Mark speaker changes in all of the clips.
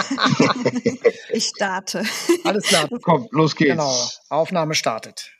Speaker 1: ich starte.
Speaker 2: Alles klar.
Speaker 3: Komm, los geht's.
Speaker 2: Genau. Aufnahme startet.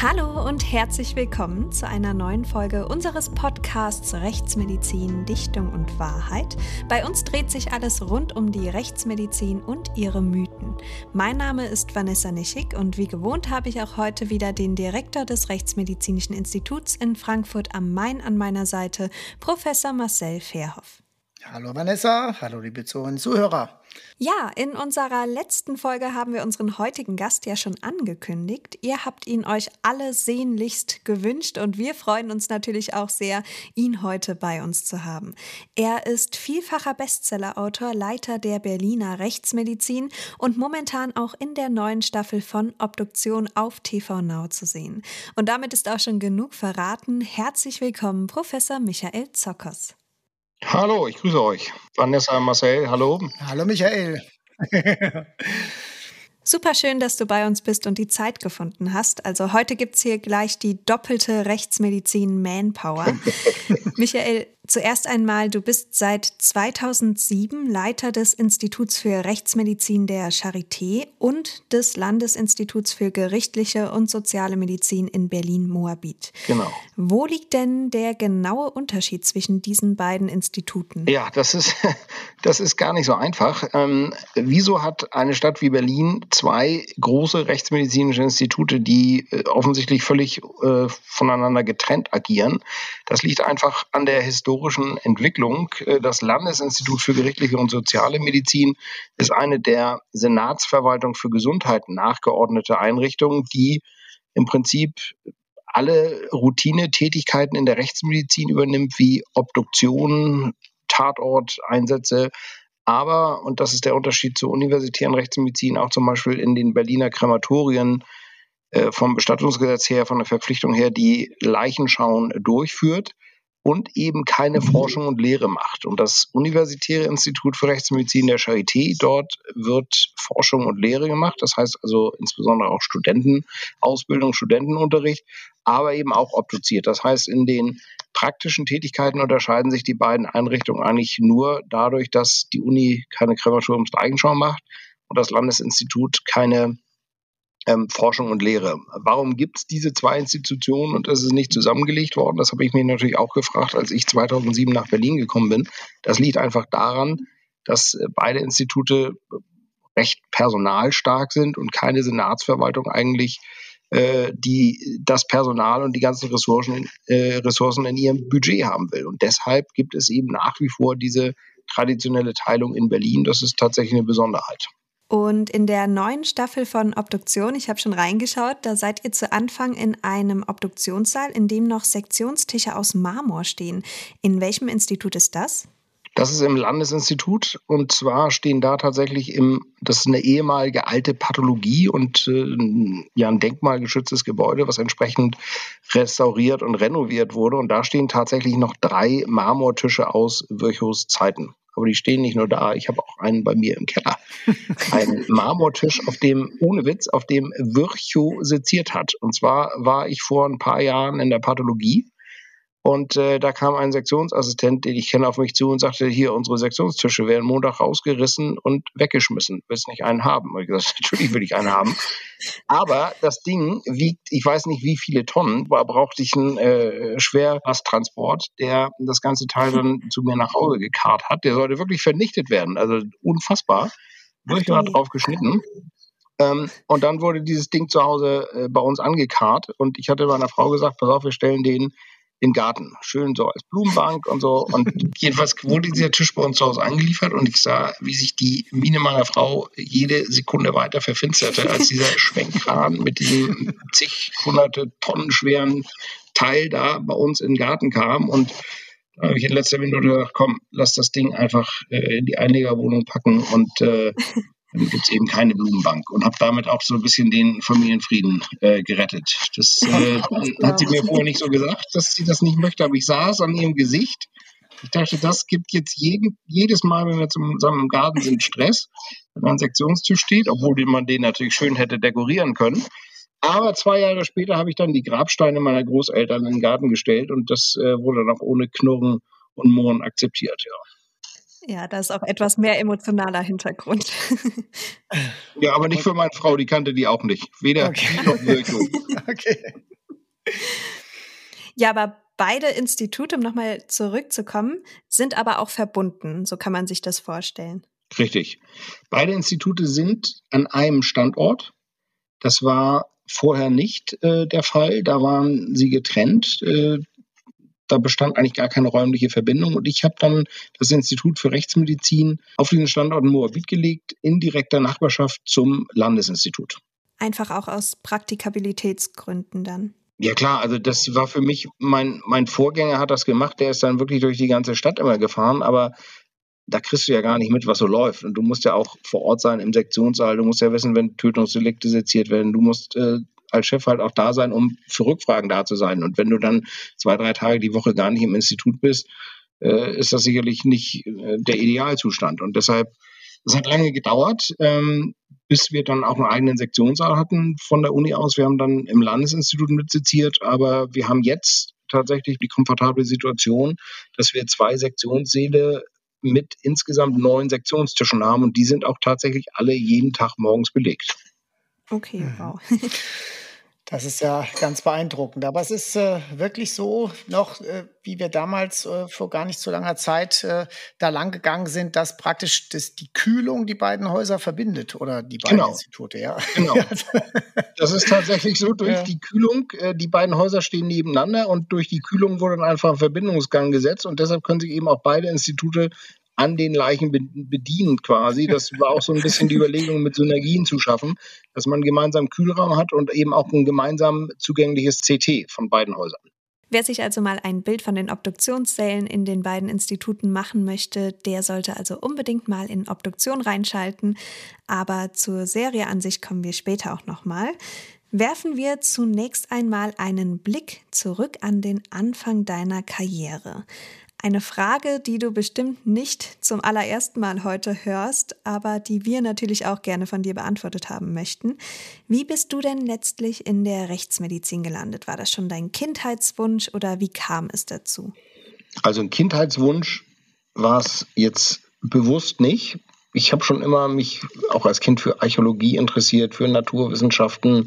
Speaker 1: Hallo und herzlich willkommen zu einer neuen Folge unseres Podcasts Rechtsmedizin, Dichtung und Wahrheit. Bei uns dreht sich alles rund um die Rechtsmedizin und ihre Mythen. Mein Name ist Vanessa Nischig und wie gewohnt habe ich auch heute wieder den Direktor des Rechtsmedizinischen Instituts in Frankfurt am Main an meiner Seite, Professor Marcel Verhoff.
Speaker 2: Hallo Vanessa, hallo liebe Zuhörer.
Speaker 1: Ja, in unserer letzten Folge haben wir unseren heutigen Gast ja schon angekündigt. Ihr habt ihn euch alle sehnlichst gewünscht und wir freuen uns natürlich auch sehr, ihn heute bei uns zu haben. Er ist vielfacher Bestsellerautor, Leiter der Berliner Rechtsmedizin und momentan auch in der neuen Staffel von Obduktion auf TV Now zu sehen. Und damit ist auch schon genug verraten. Herzlich willkommen, Professor Michael Zockers.
Speaker 3: Hallo, ich grüße euch. Vanessa, Marcel, hallo.
Speaker 2: Hallo Michael.
Speaker 1: Super schön, dass du bei uns bist und die Zeit gefunden hast. Also heute gibt es hier gleich die doppelte Rechtsmedizin Manpower. Michael, zuerst einmal, du bist seit 2007 Leiter des Instituts für Rechtsmedizin der Charité und des Landesinstituts für gerichtliche und soziale Medizin in Berlin-Moabit.
Speaker 3: Genau.
Speaker 1: Wo liegt denn der genaue Unterschied zwischen diesen beiden Instituten?
Speaker 3: Ja, das ist, das ist gar nicht so einfach. Ähm, wieso hat eine Stadt wie Berlin zwei große rechtsmedizinische Institute, die äh, offensichtlich völlig äh, voneinander getrennt agieren? Das liegt einfach an der historischen Entwicklung. Äh, das Landesinstitut für gerichtliche und soziale Medizin ist eine der Senatsverwaltung für Gesundheit nachgeordnete Einrichtungen, die im Prinzip alle Routinetätigkeiten in der Rechtsmedizin übernimmt, wie Obduktionen, Tatorteinsätze, aber, und das ist der Unterschied zur universitären Rechtsmedizin, auch zum Beispiel in den Berliner Krematorien äh, vom Bestattungsgesetz her, von der Verpflichtung her, die Leichenschauen durchführt und eben keine Forschung und Lehre macht. Und das Universitäre Institut für Rechtsmedizin der Charité, dort wird Forschung und Lehre gemacht. Das heißt also insbesondere auch Studentenausbildung, Studentenunterricht, aber eben auch obduziert. Das heißt, in den praktischen Tätigkeiten unterscheiden sich die beiden Einrichtungen eigentlich nur dadurch, dass die Uni keine Krematoriumsleichenschau macht und das Landesinstitut keine ähm, Forschung und Lehre. Warum gibt es diese zwei Institutionen und es ist nicht zusammengelegt worden? Das habe ich mir natürlich auch gefragt, als ich 2007 nach Berlin gekommen bin. Das liegt einfach daran, dass äh, beide Institute recht personalstark sind und keine Senatsverwaltung eigentlich äh, die das Personal und die ganzen Ressourcen, äh, Ressourcen in ihrem Budget haben will. Und deshalb gibt es eben nach wie vor diese traditionelle Teilung in Berlin. Das ist tatsächlich eine Besonderheit.
Speaker 1: Und in der neuen Staffel von Obduktion, ich habe schon reingeschaut, da seid ihr zu Anfang in einem Obduktionssaal, in dem noch Sektionstische aus Marmor stehen. In welchem Institut ist das?
Speaker 3: Das ist im Landesinstitut und zwar stehen da tatsächlich im, das ist eine ehemalige alte Pathologie und äh, ja ein denkmalgeschütztes Gebäude, was entsprechend restauriert und renoviert wurde. Und da stehen tatsächlich noch drei Marmortische aus Virchows Zeiten. Aber die stehen nicht nur da, ich habe auch einen bei mir im Keller. Ein Marmortisch, auf dem, ohne Witz, auf dem Virchow seziert hat. Und zwar war ich vor ein paar Jahren in der Pathologie und äh, da kam ein Sektionsassistent, den ich kenne, auf mich zu und sagte, hier, unsere Sektionstische werden Montag rausgerissen und weggeschmissen. Willst nicht einen haben? Und ich gesagt, natürlich will ich einen haben. Aber das Ding wiegt, ich weiß nicht wie viele Tonnen, da brauchte ich einen äh, Schwerlasttransport, der das ganze Teil dann zu mir nach Hause gekarrt hat. Der sollte wirklich vernichtet werden. Also unfassbar. Wirklich mal drauf geschnitten. Ähm, und dann wurde dieses Ding zu Hause äh, bei uns angekarrt und ich hatte meiner Frau gesagt, pass auf, wir stellen den den Garten. Schön so als Blumenbank und so. Und jedenfalls wurde dieser Tisch bei uns zu Hause angeliefert und ich sah, wie sich die Miene meiner Frau jede Sekunde weiter verfinsterte, als dieser Schwenkkran mit diesem zig hunderte Tonnen schweren Teil da bei uns in den Garten kam. Und da habe ich in letzter Minute gedacht, komm, lass das Ding einfach äh, in die Einlegerwohnung packen und äh, gibt es eben keine Blumenbank und habe damit auch so ein bisschen den Familienfrieden äh, gerettet. Das äh, hat sie mir vorher nicht so gesagt, dass sie das nicht möchte, aber ich sah es an ihrem Gesicht Ich dachte, das gibt jetzt jeden, jedes Mal, wenn wir zusammen im Garten sind, Stress, wenn ein Sektionstisch steht, obwohl man den natürlich schön hätte dekorieren können. Aber zwei Jahre später habe ich dann die Grabsteine meiner Großeltern in den Garten gestellt und das äh, wurde dann auch ohne Knurren und Murren akzeptiert, ja.
Speaker 1: Ja, da ist auch etwas mehr emotionaler Hintergrund.
Speaker 3: ja, aber nicht für meine Frau, die kannte die auch nicht. Weder okay. noch Wirkung. okay.
Speaker 1: Ja, aber beide Institute, um nochmal zurückzukommen, sind aber auch verbunden. So kann man sich das vorstellen.
Speaker 3: Richtig. Beide Institute sind an einem Standort. Das war vorher nicht äh, der Fall. Da waren sie getrennt. Äh, da bestand eigentlich gar keine räumliche Verbindung. Und ich habe dann das Institut für Rechtsmedizin auf diesen Standort in Moabit gelegt, in direkter Nachbarschaft zum Landesinstitut.
Speaker 1: Einfach auch aus Praktikabilitätsgründen dann.
Speaker 3: Ja klar, also das war für mich, mein, mein Vorgänger hat das gemacht, der ist dann wirklich durch die ganze Stadt immer gefahren, aber da kriegst du ja gar nicht mit, was so läuft. Und du musst ja auch vor Ort sein im Sektionssaal. Du musst ja wissen, wenn Tötungsdelikte seziert werden. Du musst äh, als Chef halt auch da sein, um für Rückfragen da zu sein. Und wenn du dann zwei, drei Tage die Woche gar nicht im Institut bist, äh, ist das sicherlich nicht äh, der Idealzustand. Und deshalb, es hat lange gedauert, ähm, bis wir dann auch einen eigenen Sektionssaal hatten von der Uni aus. Wir haben dann im Landesinstitut mitseziert, aber wir haben jetzt tatsächlich die komfortable Situation, dass wir zwei Sektionssäle mit insgesamt neun Sektionstischen haben und die sind auch tatsächlich alle jeden Tag morgens belegt.
Speaker 1: Okay, mhm. wow.
Speaker 2: Das ist ja ganz beeindruckend. Aber es ist äh, wirklich so, noch äh, wie wir damals äh, vor gar nicht so langer Zeit äh, da lang gegangen sind, dass praktisch das, die Kühlung die beiden Häuser verbindet oder die beiden genau. Institute, ja. Genau.
Speaker 3: das ist tatsächlich so, durch ja. die Kühlung, äh, die beiden Häuser stehen nebeneinander und durch die Kühlung wurde dann einfach ein Verbindungsgang gesetzt und deshalb können sich eben auch beide Institute an den Leichen bedienen quasi. Das war auch so ein bisschen die Überlegung, mit Synergien zu schaffen, dass man gemeinsam Kühlraum hat und eben auch ein gemeinsam zugängliches CT von beiden Häusern.
Speaker 1: Wer sich also mal ein Bild von den Obduktionssälen in den beiden Instituten machen möchte, der sollte also unbedingt mal in Obduktion reinschalten. Aber zur Serie an sich kommen wir später auch nochmal. Werfen wir zunächst einmal einen Blick zurück an den Anfang deiner Karriere. Eine Frage, die du bestimmt nicht zum allerersten Mal heute hörst, aber die wir natürlich auch gerne von dir beantwortet haben möchten. Wie bist du denn letztlich in der Rechtsmedizin gelandet? War das schon dein Kindheitswunsch oder wie kam es dazu?
Speaker 3: Also ein Kindheitswunsch war es jetzt bewusst nicht. Ich habe schon immer mich auch als Kind für Archäologie interessiert, für Naturwissenschaften,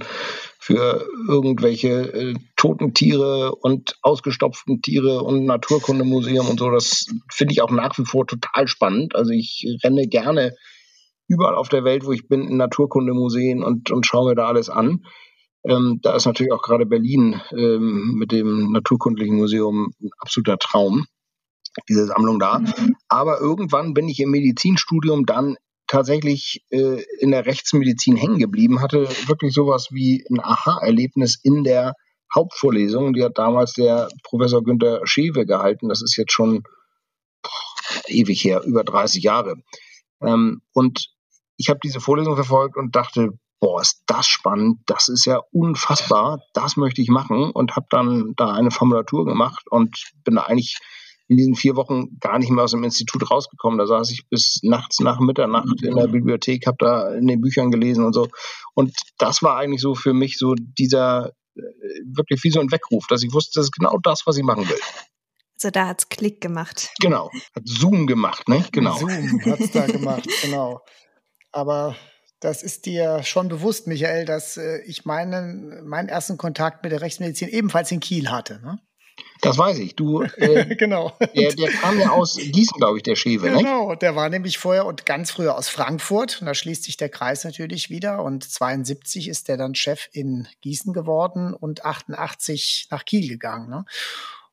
Speaker 3: für irgendwelche äh, toten Tiere und ausgestopften Tiere und Naturkundemuseum und so. Das finde ich auch nach wie vor total spannend. Also ich renne gerne überall auf der Welt, wo ich bin, in Naturkundemuseen und, und schaue mir da alles an. Ähm, da ist natürlich auch gerade Berlin ähm, mit dem Naturkundlichen Museum ein absoluter Traum, diese Sammlung da. Mhm. Aber irgendwann bin ich im Medizinstudium dann tatsächlich äh, in der Rechtsmedizin hängen geblieben, hatte wirklich sowas wie ein Aha-Erlebnis in der Hauptvorlesung. Die hat damals der Professor Günther Schewe gehalten. Das ist jetzt schon boah, ewig her, über 30 Jahre. Ähm, und ich habe diese Vorlesung verfolgt und dachte, boah, ist das spannend, das ist ja unfassbar, das möchte ich machen und habe dann da eine Formulatur gemacht und bin da eigentlich in diesen vier Wochen gar nicht mehr aus dem Institut rausgekommen. Da saß ich bis nachts nach Mitternacht in der Bibliothek, habe da in den Büchern gelesen und so. Und das war eigentlich so für mich so dieser äh, wirklich wie so ein Weckruf, dass ich wusste, das ist genau das, was ich machen will.
Speaker 1: Also da hat es Klick gemacht.
Speaker 3: Genau, hat Zoom gemacht, ne? Genau.
Speaker 2: Zoom hat es da gemacht, genau. Aber das ist dir schon bewusst, Michael, dass äh, ich meinen, meinen ersten Kontakt mit der Rechtsmedizin ebenfalls in Kiel hatte. Ne?
Speaker 3: Das weiß ich. Du, äh,
Speaker 2: genau.
Speaker 3: Der, der, kam ja aus Gießen, glaube ich, der Schewe.
Speaker 2: Genau, ne? der war nämlich vorher und ganz früher aus Frankfurt. Und da schließt sich der Kreis natürlich wieder. Und 72 ist der dann Chef in Gießen geworden und 88 nach Kiel gegangen. Ne?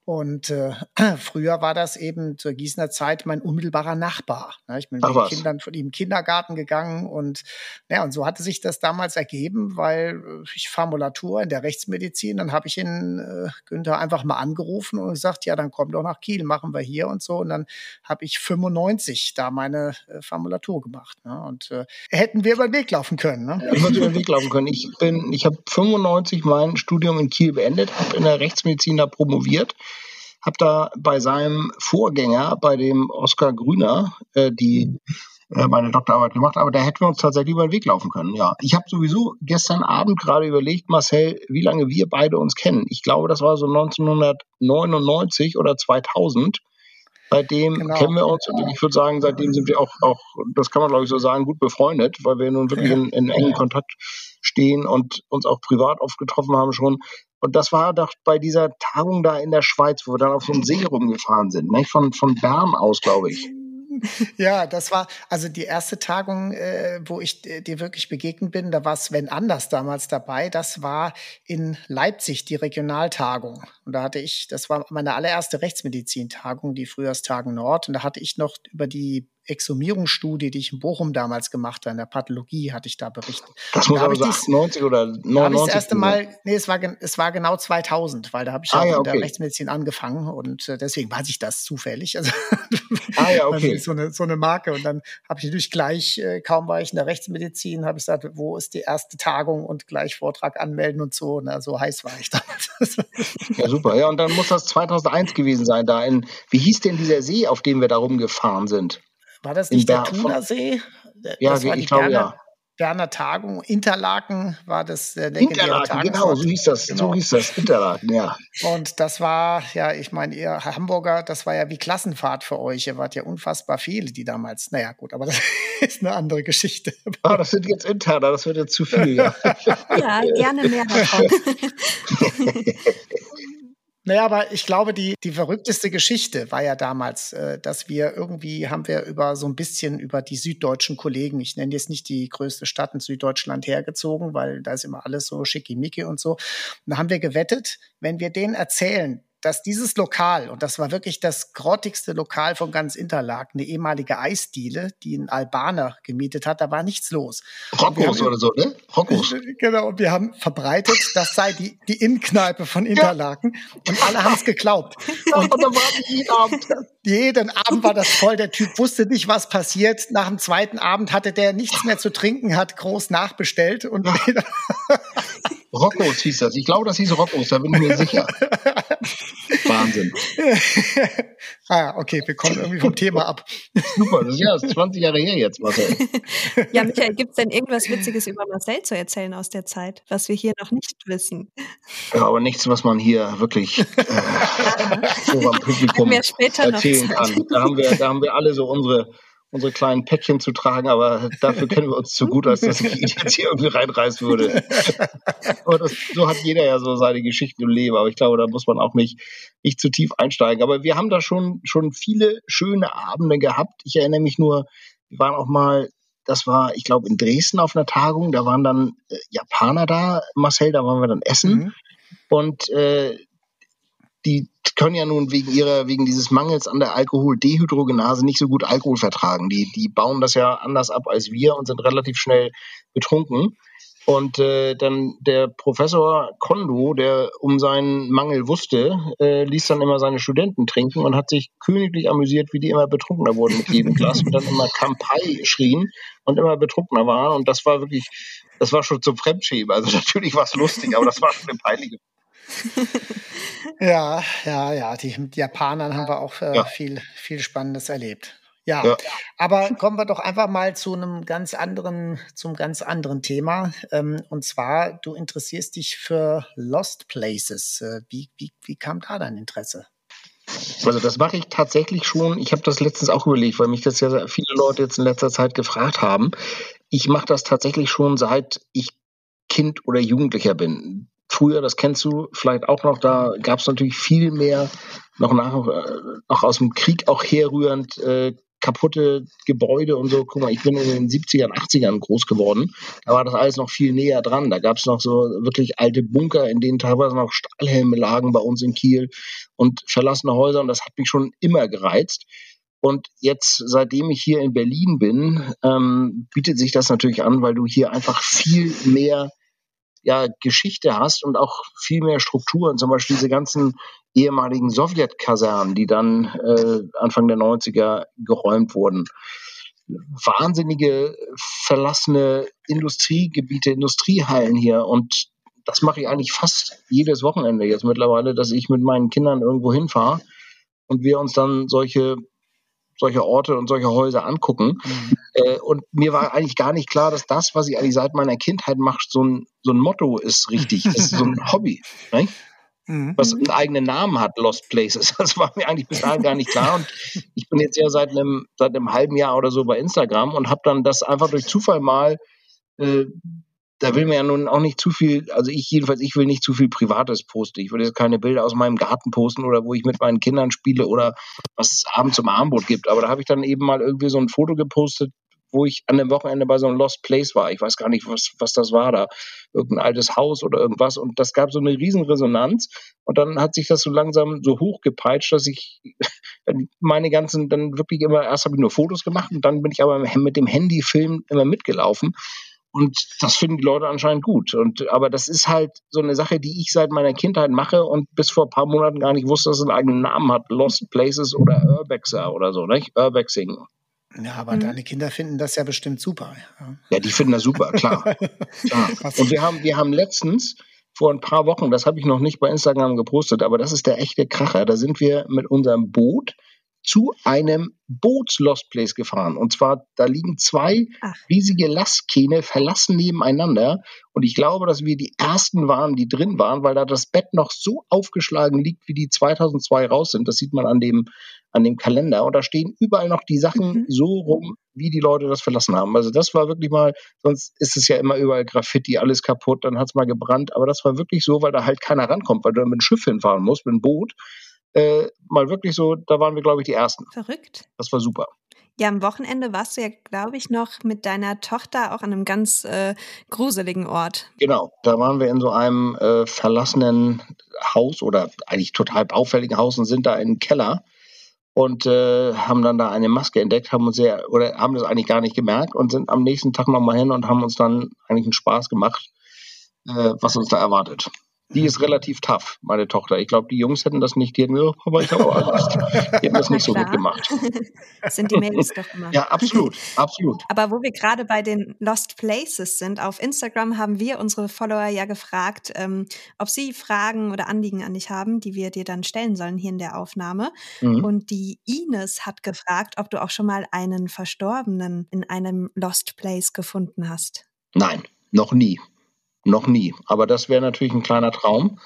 Speaker 2: Und äh, früher war das eben zur Gießener Zeit mein unmittelbarer Nachbar. Ne? Ich bin mit den Kindern von ihm im Kindergarten gegangen und ja, und so hatte sich das damals ergeben, weil äh, ich Formulatur in der Rechtsmedizin, dann habe ich ihn äh, Günther einfach mal angerufen und gesagt, ja, dann komm doch nach Kiel, machen wir hier und so. Und dann habe ich 95 da meine äh, Formulatur gemacht. Ne? Und äh, hätten wir über den Weg laufen können. Ne?
Speaker 3: Ich würde über den Weg laufen können. Ich bin, ich habe 95 mein Studium in Kiel beendet, habe in der Rechtsmedizin da promoviert habe da bei seinem Vorgänger, bei dem Oskar Grüner, äh, die äh, meine Doktorarbeit gemacht, aber da hätten wir uns tatsächlich über den Weg laufen können. Ja, ich habe sowieso gestern Abend gerade überlegt, Marcel, wie lange wir beide uns kennen. Ich glaube, das war so 1999 oder 2000. Seitdem genau. kennen wir uns und ich würde sagen, seitdem sind wir auch, auch, das kann man glaube ich so sagen, gut befreundet, weil wir nun wirklich in, in engen Kontakt stehen und uns auch privat oft getroffen haben schon. Und das war doch bei dieser Tagung da in der Schweiz, wo wir dann auf einem See rumgefahren sind, nicht? Von, von Bern aus, glaube ich.
Speaker 2: Ja, das war also die erste Tagung, äh, wo ich dir wirklich begegnet bin. Da war Sven Anders damals dabei. Das war in Leipzig, die Regionaltagung. Und da hatte ich, das war meine allererste Rechtsmedizin-Tagung, die Frühjahrstagen Nord. Und da hatte ich noch über die Exhumierungsstudie, die ich in Bochum damals gemacht habe, in der Pathologie, hatte ich da berichtet.
Speaker 3: Das muss aber so 98 oder 99
Speaker 2: da ich das erste Mal, nee, es war, es war genau 2000, weil da habe ich ah, ja, okay. in der Rechtsmedizin angefangen und äh, deswegen weiß ich das zufällig. Also, ah, ja, okay. so, eine, so eine Marke. Und dann habe ich natürlich gleich, äh, kaum war ich in der Rechtsmedizin, habe ich gesagt, wo ist die erste Tagung und gleich Vortrag anmelden und so. Na, so heiß war ich damals.
Speaker 3: ja, super. Ja, und dann muss das 2001 gewesen sein, da in, wie hieß denn dieser See, auf dem wir da rumgefahren sind?
Speaker 2: War das nicht der Thunersee?
Speaker 3: Ja, das war ich glaube ja.
Speaker 2: Berner Tagung, Interlaken war das
Speaker 3: äh, Interlaken, genau, so hieß das, genau. so hieß das, Interlaken, ja.
Speaker 2: Und das war, ja, ich meine, ihr Hamburger, das war ja wie Klassenfahrt für euch. Ihr wart ja unfassbar viele, die damals, naja, gut, aber das ist eine andere Geschichte.
Speaker 3: Ah, das sind jetzt Interner, das wird jetzt zu viel. Ja,
Speaker 1: ja gerne mehr davon.
Speaker 2: Naja, aber ich glaube, die, die verrückteste Geschichte war ja damals, äh, dass wir irgendwie haben wir über so ein bisschen über die süddeutschen Kollegen, ich nenne jetzt nicht die größte Stadt in Süddeutschland hergezogen, weil da ist immer alles so schickimicki und so. Und da haben wir gewettet, wenn wir denen erzählen, dass dieses Lokal, und das war wirklich das grottigste Lokal von ganz Interlaken, eine ehemalige Eisdiele, die ein Albaner gemietet hat, da war nichts los.
Speaker 3: Rockos oder so, ne? Rockos.
Speaker 2: Genau, und wir haben verbreitet, das sei die, die Innenkneipe von Interlaken. Ja. Und alle haben es geglaubt. Und, und dann war jeden Abend. Jeden Abend war das voll. Der Typ wusste nicht, was passiert. Nach dem zweiten Abend hatte der nichts mehr zu trinken, hat groß nachbestellt und
Speaker 3: Rockos hieß das. Ich glaube, das hieß Rockos, da bin ich mir sicher. Wahnsinn.
Speaker 2: ah, okay, wir kommen irgendwie vom Thema ab.
Speaker 3: Super, das ist ja das ist 20 Jahre her jetzt, Marcel.
Speaker 1: Ja, Michael, gibt es denn irgendwas Witziges über Marcel zu erzählen aus der Zeit, was wir hier noch nicht wissen?
Speaker 3: Ja, aber nichts, was man hier wirklich äh, vor dem Publikum erzählen kann. Da haben, wir, da haben wir alle so unsere unsere kleinen Päckchen zu tragen, aber dafür kennen wir uns zu gut, als dass ich jetzt hier irgendwie reinreißen würde. aber das, so hat jeder ja so seine Geschichte im Leben, aber ich glaube, da muss man auch nicht, nicht zu tief einsteigen. Aber wir haben da schon, schon viele schöne Abende gehabt. Ich erinnere mich nur, wir waren auch mal, das war, ich glaube, in Dresden auf einer Tagung, da waren dann äh, Japaner da, Marcel, da waren wir dann essen. Mhm. Und äh, die können ja nun wegen ihrer, wegen dieses Mangels an der Alkoholdehydrogenase nicht so gut Alkohol vertragen. Die, die bauen das ja anders ab als wir und sind relativ schnell betrunken. Und äh, dann der Professor Kondo, der um seinen Mangel wusste, äh, ließ dann immer seine Studenten trinken und hat sich königlich amüsiert, wie die immer betrunkener wurden mit jedem Glas und dann immer Kampai schrien und immer betrunkener waren. Und das war wirklich, das war schon zum Fremdschämen. Also natürlich war es lustig, aber das war schon eine peinliche
Speaker 2: ja, ja, ja. Die, mit Japanern haben wir auch äh, ja. viel, viel Spannendes erlebt. Ja, ja, aber kommen wir doch einfach mal zu einem ganz anderen, zum ganz anderen Thema. Ähm, und zwar, du interessierst dich für Lost Places. Äh, wie, wie, wie kam da dein Interesse?
Speaker 3: Also das mache ich tatsächlich schon. Ich habe das letztens auch überlegt, weil mich das ja viele Leute jetzt in letzter Zeit gefragt haben. Ich mache das tatsächlich schon seit ich Kind oder Jugendlicher bin früher, das kennst du vielleicht auch noch, da gab es natürlich viel mehr, noch, nach, äh, noch aus dem Krieg auch herrührend, äh, kaputte Gebäude und so. Guck mal, ich bin in den 70ern, 80ern groß geworden. Da war das alles noch viel näher dran. Da gab es noch so wirklich alte Bunker, in denen teilweise noch Stahlhelme lagen bei uns in Kiel und verlassene Häuser. Und das hat mich schon immer gereizt. Und jetzt, seitdem ich hier in Berlin bin, ähm, bietet sich das natürlich an, weil du hier einfach viel mehr ja, Geschichte hast und auch viel mehr Strukturen, zum Beispiel diese ganzen ehemaligen Sowjetkasernen, die dann äh, Anfang der 90er geräumt wurden. Wahnsinnige verlassene Industriegebiete, Industriehallen hier und das mache ich eigentlich fast jedes Wochenende jetzt mittlerweile, dass ich mit meinen Kindern irgendwo hinfahre und wir uns dann solche solche Orte und solche Häuser angucken. Mhm. Äh, und mir war eigentlich gar nicht klar, dass das, was ich eigentlich seit meiner Kindheit mache, so ein, so ein Motto ist richtig. Ist so ein Hobby. Right? Mhm. Was einen eigenen Namen hat, Lost Places. Das war mir eigentlich bis dahin gar nicht klar. Und ich bin jetzt ja seit einem, seit einem halben Jahr oder so bei Instagram und habe dann das einfach durch Zufall mal äh, da will man ja nun auch nicht zu viel, also ich jedenfalls, ich will nicht zu viel Privates posten. Ich will jetzt keine Bilder aus meinem Garten posten oder wo ich mit meinen Kindern spiele oder was es abends zum Abendbrot gibt. Aber da habe ich dann eben mal irgendwie so ein Foto gepostet, wo ich an dem Wochenende bei so einem Lost Place war. Ich weiß gar nicht, was, was das war da. Irgendein altes Haus oder irgendwas. Und das gab so eine Riesenresonanz. Und dann hat sich das so langsam so hochgepeitscht, dass ich meine ganzen, dann wirklich immer, erst habe ich nur Fotos gemacht und dann bin ich aber mit dem Handyfilm immer mitgelaufen. Und das finden die Leute anscheinend gut. Und, aber das ist halt so eine Sache, die ich seit meiner Kindheit mache und bis vor ein paar Monaten gar nicht wusste, dass es einen eigenen Namen hat. Lost Places oder Urbexer oder so, nicht? Urbexing.
Speaker 2: Ja, aber mhm. deine Kinder finden das ja bestimmt super.
Speaker 3: Ja, ja die finden das super, klar. klar. Und wir haben, wir haben letztens, vor ein paar Wochen, das habe ich noch nicht bei Instagram gepostet, aber das ist der echte Kracher. Da sind wir mit unserem Boot zu einem Boots-Lost Place gefahren. Und zwar, da liegen zwei Ach. riesige Lastkähne verlassen nebeneinander. Und ich glaube, dass wir die ersten waren, die drin waren, weil da das Bett noch so aufgeschlagen liegt, wie die 2002 raus sind. Das sieht man an dem, an dem Kalender. Und da stehen überall noch die Sachen mhm. so rum, wie die Leute das verlassen haben. Also das war wirklich mal, sonst ist es ja immer überall Graffiti, alles kaputt, dann hat es mal gebrannt. Aber das war wirklich so, weil da halt keiner rankommt, weil du mit einem Schiff hinfahren musst, mit einem Boot äh, mal wirklich so, da waren wir, glaube ich, die Ersten.
Speaker 1: Verrückt.
Speaker 3: Das war super.
Speaker 1: Ja, am Wochenende warst du ja, glaube ich, noch mit deiner Tochter auch an einem ganz äh, gruseligen Ort.
Speaker 3: Genau, da waren wir in so einem äh, verlassenen Haus oder eigentlich total baufälligen Haus und sind da im Keller und äh, haben dann da eine Maske entdeckt, haben uns sehr, oder haben das eigentlich gar nicht gemerkt und sind am nächsten Tag nochmal hin und haben uns dann eigentlich einen Spaß gemacht, äh, was uns da erwartet. Die ist relativ tough, meine Tochter. Ich glaube, die Jungs hätten das nicht. Die hätten gesagt, aber ich habe auch Angst. Die hätten das nicht so gut gemacht.
Speaker 1: Das sind die Mädels doch immer.
Speaker 3: Ja, absolut, absolut.
Speaker 1: Aber wo wir gerade bei den Lost Places sind, auf Instagram haben wir unsere Follower ja gefragt, ähm, ob sie Fragen oder Anliegen an dich haben, die wir dir dann stellen sollen hier in der Aufnahme. Mhm. Und die Ines hat gefragt, ob du auch schon mal einen Verstorbenen in einem Lost Place gefunden hast.
Speaker 3: Nein, noch nie. Noch nie. Aber das wäre natürlich ein kleiner Traum.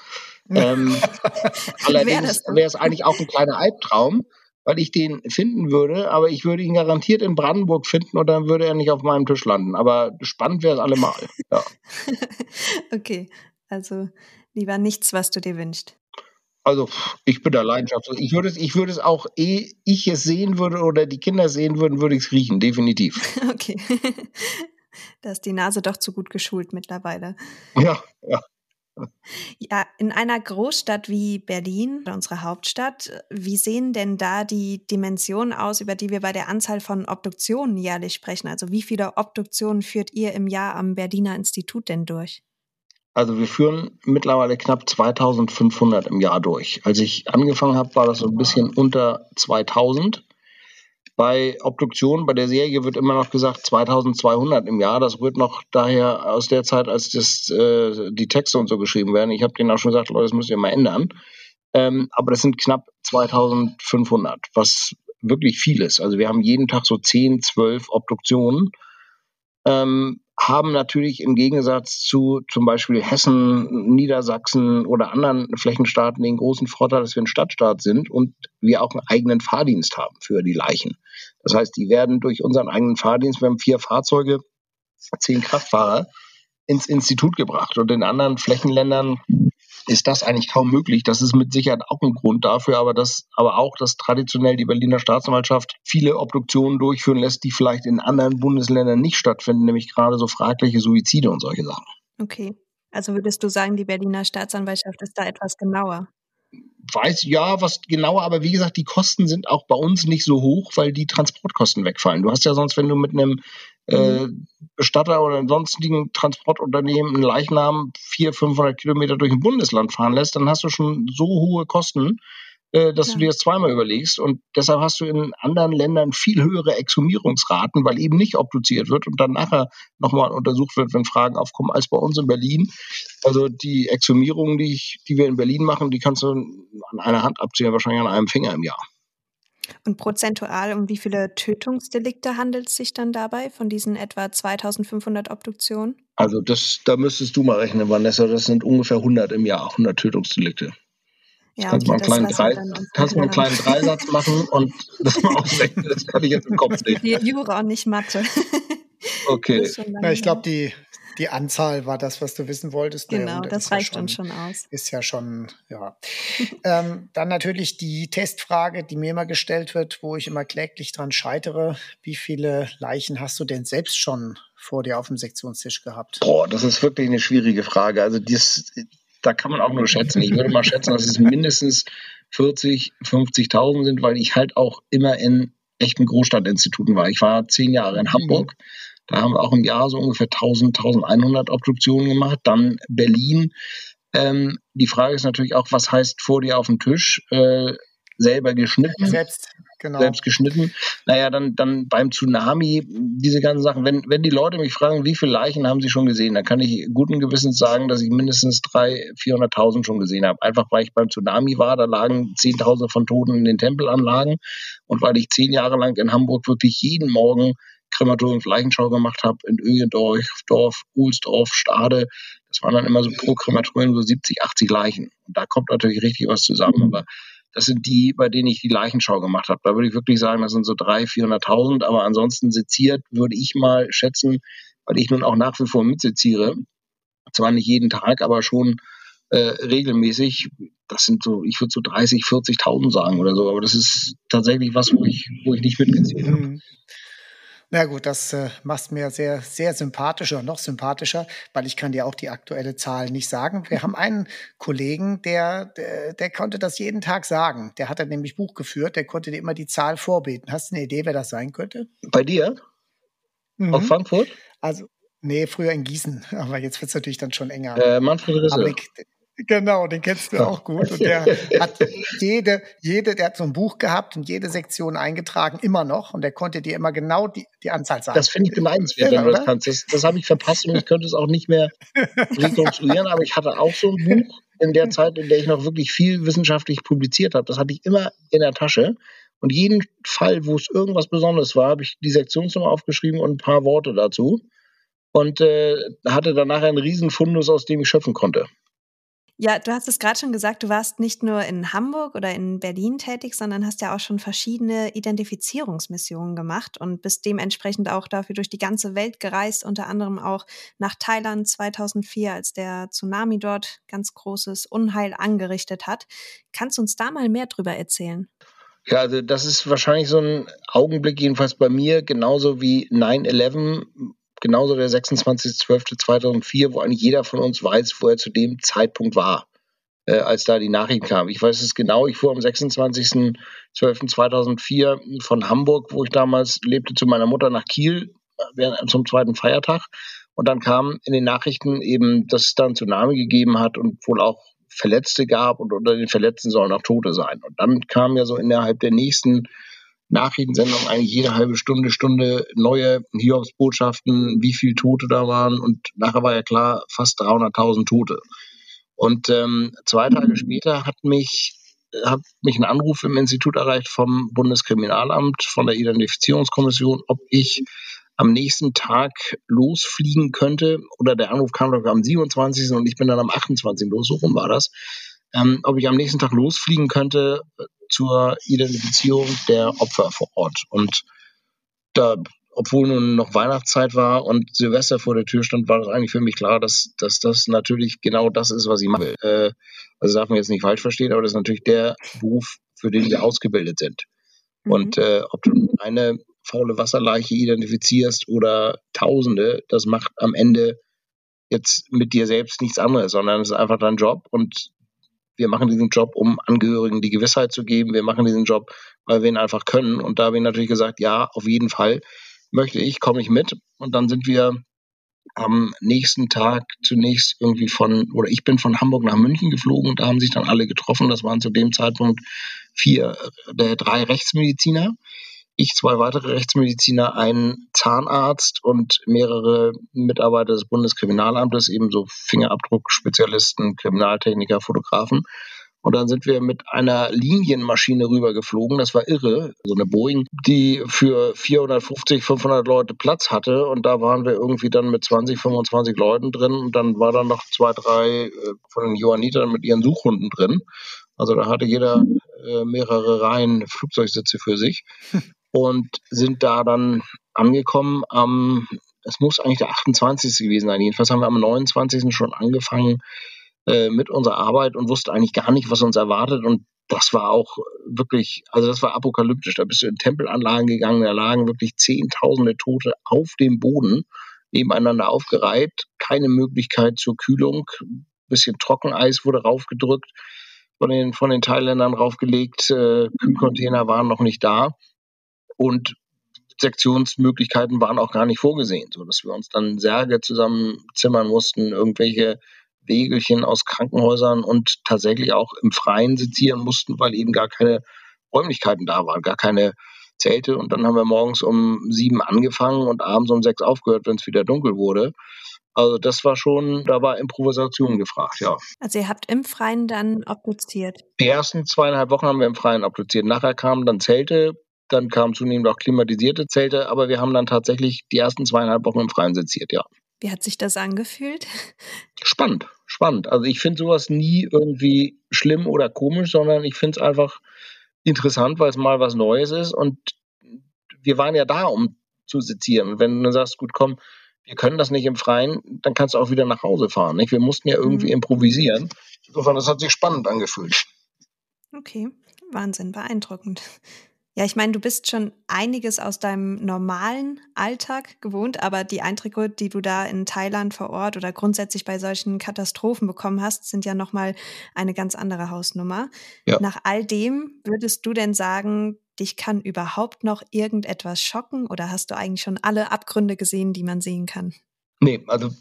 Speaker 3: Ähm, allerdings wäre es eigentlich auch ein kleiner Albtraum, weil ich den finden würde, aber ich würde ihn garantiert in Brandenburg finden und dann würde er nicht auf meinem Tisch landen. Aber spannend wäre es allemal. Ja.
Speaker 1: okay, also lieber nichts, was du dir wünschst.
Speaker 3: Also ich bin da leidenschaftlich. Ich würde es, ich würde es auch, ehe ich es sehen würde oder die Kinder sehen würden, würde ich es riechen, definitiv.
Speaker 1: Okay. Da ist die Nase doch zu gut geschult mittlerweile.
Speaker 3: Ja, ja.
Speaker 1: Ja, in einer Großstadt wie Berlin, unsere Hauptstadt, wie sehen denn da die Dimensionen aus, über die wir bei der Anzahl von Obduktionen jährlich sprechen? Also wie viele Obduktionen führt ihr im Jahr am Berliner Institut denn durch?
Speaker 3: Also wir führen mittlerweile knapp 2500 im Jahr durch. Als ich angefangen habe, war das so ein bisschen unter 2000. Bei Obduktionen, bei der Serie wird immer noch gesagt 2200 im Jahr. Das rührt noch daher aus der Zeit, als das, äh, die Texte und so geschrieben werden. Ich habe denen auch schon gesagt, Leute, das müsst ihr mal ändern. Ähm, aber das sind knapp 2500, was wirklich viel ist. Also wir haben jeden Tag so 10, 12 Obduktionen. Ähm, haben natürlich im Gegensatz zu zum Beispiel Hessen, Niedersachsen oder anderen Flächenstaaten den großen Vorteil, dass wir ein Stadtstaat sind und wir auch einen eigenen Fahrdienst haben für die Leichen. Das heißt, die werden durch unseren eigenen Fahrdienst, wir haben vier Fahrzeuge, zehn Kraftfahrer, ins Institut gebracht. Und in anderen Flächenländern ist das eigentlich kaum möglich. Das ist mit Sicherheit auch ein Grund dafür, aber das, aber auch, dass traditionell die Berliner Staatsanwaltschaft viele Obduktionen durchführen lässt, die vielleicht in anderen Bundesländern nicht stattfinden, nämlich gerade so fragliche Suizide und solche Sachen.
Speaker 1: Okay. Also würdest du sagen, die Berliner Staatsanwaltschaft ist da etwas genauer?
Speaker 3: weiß ja, was genauer, aber wie gesagt, die Kosten sind auch bei uns nicht so hoch, weil die Transportkosten wegfallen. Du hast ja sonst, wenn du mit einem äh, mhm. Bestatter oder einem sonstigen Transportunternehmen einen Leichnam 400, 500 Kilometer durch ein Bundesland fahren lässt, dann hast du schon so hohe Kosten, äh, dass ja. du dir das zweimal überlegst. Und deshalb hast du in anderen Ländern viel höhere Exhumierungsraten, weil eben nicht obduziert wird und dann nachher nochmal untersucht wird, wenn Fragen aufkommen, als bei uns in Berlin. Also die Exhumierungen, die, ich, die wir in Berlin machen, die kannst du an einer Hand abzählen, wahrscheinlich an einem Finger im Jahr.
Speaker 1: Und prozentual um wie viele Tötungsdelikte handelt es sich dann dabei von diesen etwa 2500 Obduktionen?
Speaker 3: Also das, da müsstest du mal rechnen, Vanessa, das sind ungefähr 100 im Jahr, 100 Tötungsdelikte. Ja, kannst, okay, mal einen kleinen Drei, kannst mal einen kleinen Dreisatz machen und das mal ausrechnen. Das kann ich jetzt im Kopf
Speaker 1: nicht. Jura und nicht Mathe.
Speaker 3: Okay.
Speaker 2: Ja, ich glaube, die, die Anzahl war das, was du wissen wolltest.
Speaker 1: Ne? Genau, das reicht ja uns schon aus.
Speaker 2: Ist ja schon, ja. ähm, dann natürlich die Testfrage, die mir immer gestellt wird, wo ich immer kläglich dran scheitere. Wie viele Leichen hast du denn selbst schon vor dir auf dem Sektionstisch gehabt?
Speaker 3: Boah, das ist wirklich eine schwierige Frage. Also dies, da kann man auch nur schätzen. Ich würde mal schätzen, dass es mindestens 40, 50.000 sind, weil ich halt auch immer in echten Großstadtinstituten war. Ich war zehn Jahre in Hamburg. Mhm da haben wir auch im Jahr so ungefähr 1000, 1100 Obduktionen gemacht. Dann Berlin. Ähm, die Frage ist natürlich auch, was heißt vor dir auf dem Tisch? Äh, selber geschnitten.
Speaker 2: Selbst, genau.
Speaker 3: Selbst geschnitten. Naja, dann, dann beim Tsunami, diese ganzen Sachen. Wenn, wenn die Leute mich fragen, wie viele Leichen haben sie schon gesehen, dann kann ich guten Gewissens sagen, dass ich mindestens 300.000, 400.000 schon gesehen habe. Einfach weil ich beim Tsunami war, da lagen Zehntausende von Toten in den Tempelanlagen. Und weil ich zehn Jahre lang in Hamburg wirklich jeden Morgen Krematorium Leichenschau gemacht habe in Ögendorf, Dorf, Uhlsdorf, Stade. Das waren dann immer so pro Krematorium so 70, 80 Leichen. Und da kommt natürlich richtig was zusammen. Mhm. Aber das sind die, bei denen ich die Leichenschau gemacht habe. Da würde ich wirklich sagen, das sind so 300.000, 400.000. Aber ansonsten seziert würde ich mal schätzen, weil ich nun auch nach wie vor mitseziere. Zwar nicht jeden Tag, aber schon äh, regelmäßig. Das sind so, ich würde so 30, 40.000 sagen oder so. Aber das ist tatsächlich was, wo ich, wo ich nicht mitgezählt habe.
Speaker 2: Na gut, das äh, macht mir sehr, sehr sympathischer, noch sympathischer, weil ich kann dir auch die aktuelle Zahl nicht sagen. Wir haben einen Kollegen, der, der, der konnte das jeden Tag sagen. Der hat dann nämlich Buch geführt, der konnte dir immer die Zahl vorbeten. Hast du eine Idee, wer das sein könnte?
Speaker 3: Bei dir? Mhm. Auf Frankfurt?
Speaker 2: Also, nee, früher in Gießen, aber jetzt wird es natürlich dann schon enger.
Speaker 3: Äh, Manfred Risse.
Speaker 2: Genau, den kennst du auch gut. Und der hat jede, jede, der hat so ein Buch gehabt und jede Sektion eingetragen, immer noch. Und der konnte dir immer genau die, die Anzahl sagen.
Speaker 3: Das finde ich beneidenswert, wenn du das kannst. Das, das habe ich verpasst und ich könnte es auch nicht mehr rekonstruieren. aber ich hatte auch so ein Buch in der Zeit, in der ich noch wirklich viel wissenschaftlich publiziert habe. Das hatte ich immer in der Tasche. Und jeden Fall, wo es irgendwas Besonderes war, habe ich die Sektionsnummer aufgeschrieben und ein paar Worte dazu. Und äh, hatte danach einen riesen Fundus, aus dem ich schöpfen konnte.
Speaker 1: Ja, du hast es gerade schon gesagt, du warst nicht nur in Hamburg oder in Berlin tätig, sondern hast ja auch schon verschiedene Identifizierungsmissionen gemacht und bist dementsprechend auch dafür durch die ganze Welt gereist, unter anderem auch nach Thailand 2004, als der Tsunami dort ganz großes Unheil angerichtet hat. Kannst du uns da mal mehr drüber erzählen?
Speaker 3: Ja, also das ist wahrscheinlich so ein Augenblick, jedenfalls bei mir, genauso wie 9-11 genauso der 26.12.2004, wo eigentlich jeder von uns weiß, wo er zu dem Zeitpunkt war, äh, als da die Nachricht kam. Ich weiß es genau, ich fuhr am 26.12.2004 von Hamburg, wo ich damals lebte, zu meiner Mutter nach Kiel äh, zum zweiten Feiertag. Und dann kam in den Nachrichten eben, dass es da einen Tsunami gegeben hat und wohl auch Verletzte gab und unter den Verletzten sollen auch Tote sein. Und dann kam ja so innerhalb der nächsten Nachrichtensendung eigentlich jede halbe Stunde, Stunde neue Hiobsbotschaften, wie viele Tote da waren. Und nachher war ja klar, fast 300.000 Tote. Und ähm, zwei Tage später hat mich, hat mich ein Anruf im Institut erreicht vom Bundeskriminalamt, von der Identifizierungskommission, ob ich am nächsten Tag losfliegen könnte. Oder der Anruf kam doch am 27. und ich bin dann am 28. los, so rum war das. Ähm, ob ich am nächsten Tag losfliegen könnte zur Identifizierung der Opfer vor Ort. Und da, obwohl nun noch Weihnachtszeit war und Silvester vor der Tür stand, war das eigentlich für mich klar, dass, dass das natürlich genau das ist, was ich mache. Äh, also darf man jetzt nicht falsch verstehen, aber das ist natürlich der Beruf, für den wir ausgebildet sind. Mhm. Und äh, ob du eine faule Wasserleiche identifizierst oder Tausende, das macht am Ende jetzt mit dir selbst nichts anderes, sondern es ist einfach dein Job und wir machen diesen Job, um Angehörigen die Gewissheit zu geben. Wir machen diesen Job, weil wir ihn einfach können. Und da habe ich natürlich gesagt, ja, auf jeden Fall möchte ich, komme ich mit. Und dann sind wir am nächsten Tag zunächst irgendwie von, oder ich bin von Hamburg nach München geflogen. Da haben sich dann alle getroffen. Das waren zu dem Zeitpunkt vier, äh, drei Rechtsmediziner ich, zwei weitere Rechtsmediziner, ein Zahnarzt und mehrere Mitarbeiter des Bundeskriminalamtes, ebenso Fingerabdruckspezialisten, Kriminaltechniker, Fotografen. Und dann sind wir mit einer Linienmaschine rübergeflogen. Das war irre. So eine Boeing, die für 450, 500 Leute Platz hatte. Und da waren wir irgendwie dann mit 20, 25 Leuten drin. Und dann war dann noch zwei, drei äh, von den Johannitern mit ihren Suchhunden drin. Also da hatte jeder äh, mehrere Reihen Flugzeugsitze für sich. Und sind da dann angekommen am, es muss eigentlich der 28. gewesen sein. Jedenfalls haben wir am 29. schon angefangen, äh, mit unserer Arbeit und wusste eigentlich gar nicht, was uns erwartet. Und das war auch wirklich, also das war apokalyptisch. Da bist du in Tempelanlagen gegangen, da lagen wirklich Zehntausende Tote auf dem Boden, nebeneinander aufgereiht, keine Möglichkeit zur Kühlung, bisschen Trockeneis wurde raufgedrückt, von den, von den Thailändern raufgelegt, äh, Kühlcontainer waren noch nicht da und Sektionsmöglichkeiten waren auch gar nicht vorgesehen, sodass wir uns dann Särge zusammenzimmern mussten, irgendwelche Wegelchen aus Krankenhäusern und tatsächlich auch im Freien sezieren mussten, weil eben gar keine Räumlichkeiten da waren, gar keine Zelte. Und dann haben wir morgens um sieben angefangen und abends um sechs aufgehört, wenn es wieder dunkel wurde. Also das war schon, da war Improvisation gefragt, ja.
Speaker 1: Also ihr habt im Freien dann obduziert?
Speaker 3: Die ersten zweieinhalb Wochen haben wir im Freien obduziert. Nachher kamen dann Zelte, dann kamen zunehmend auch klimatisierte Zelte, aber wir haben dann tatsächlich die ersten zweieinhalb Wochen im Freien seziert, ja.
Speaker 1: Wie hat sich das angefühlt?
Speaker 3: Spannend, spannend. Also ich finde sowas nie irgendwie schlimm oder komisch, sondern ich finde es einfach interessant, weil es mal was Neues ist. Und wir waren ja da, um zu sezieren. wenn du sagst, gut, komm, wir können das nicht im Freien, dann kannst du auch wieder nach Hause fahren. Nicht? Wir mussten ja irgendwie mhm. improvisieren. Insofern, das hat sich spannend angefühlt.
Speaker 1: Okay, Wahnsinn, beeindruckend. Ja, ich meine, du bist schon einiges aus deinem normalen Alltag gewohnt, aber die Eindrücke, die du da in Thailand vor Ort oder grundsätzlich bei solchen Katastrophen bekommen hast, sind ja nochmal eine ganz andere Hausnummer. Ja. Nach all dem würdest du denn sagen, dich kann überhaupt noch irgendetwas schocken oder hast du eigentlich schon alle Abgründe gesehen, die man sehen kann?
Speaker 3: Nee, also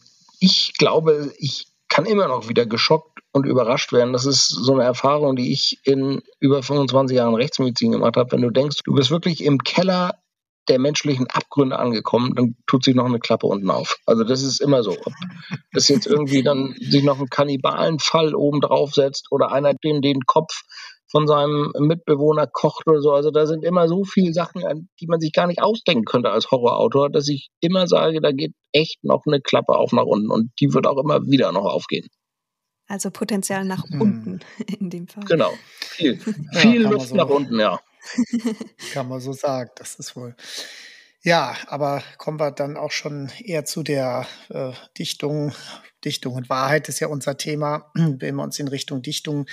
Speaker 3: ich glaube, ich kann immer noch wieder geschockt und überrascht werden. Das ist so eine Erfahrung, die ich in über 25 Jahren Rechtsmedizin gemacht habe. Wenn du denkst, du bist wirklich im Keller der menschlichen Abgründe angekommen, dann tut sich noch eine Klappe unten auf. Also das ist immer so. Ob das jetzt irgendwie dann sich noch ein Kannibalenfall oben drauf setzt oder einer den, den Kopf von seinem Mitbewohner kocht oder so. Also da sind immer so viele Sachen, die man sich gar nicht ausdenken könnte als Horrorautor, dass ich immer sage, da geht echt noch eine Klappe auf nach unten und die wird auch immer wieder noch aufgehen.
Speaker 1: Also Potenzial nach hm. unten in dem Fall.
Speaker 3: Genau. Viel, viel ja, Luft so, nach unten, ja.
Speaker 2: Kann man so sagen, das ist wohl. Ja, aber kommen wir dann auch schon eher zu der äh, Dichtung. Dichtung und Wahrheit ist ja unser Thema. Wenn wir uns in Richtung Dichtung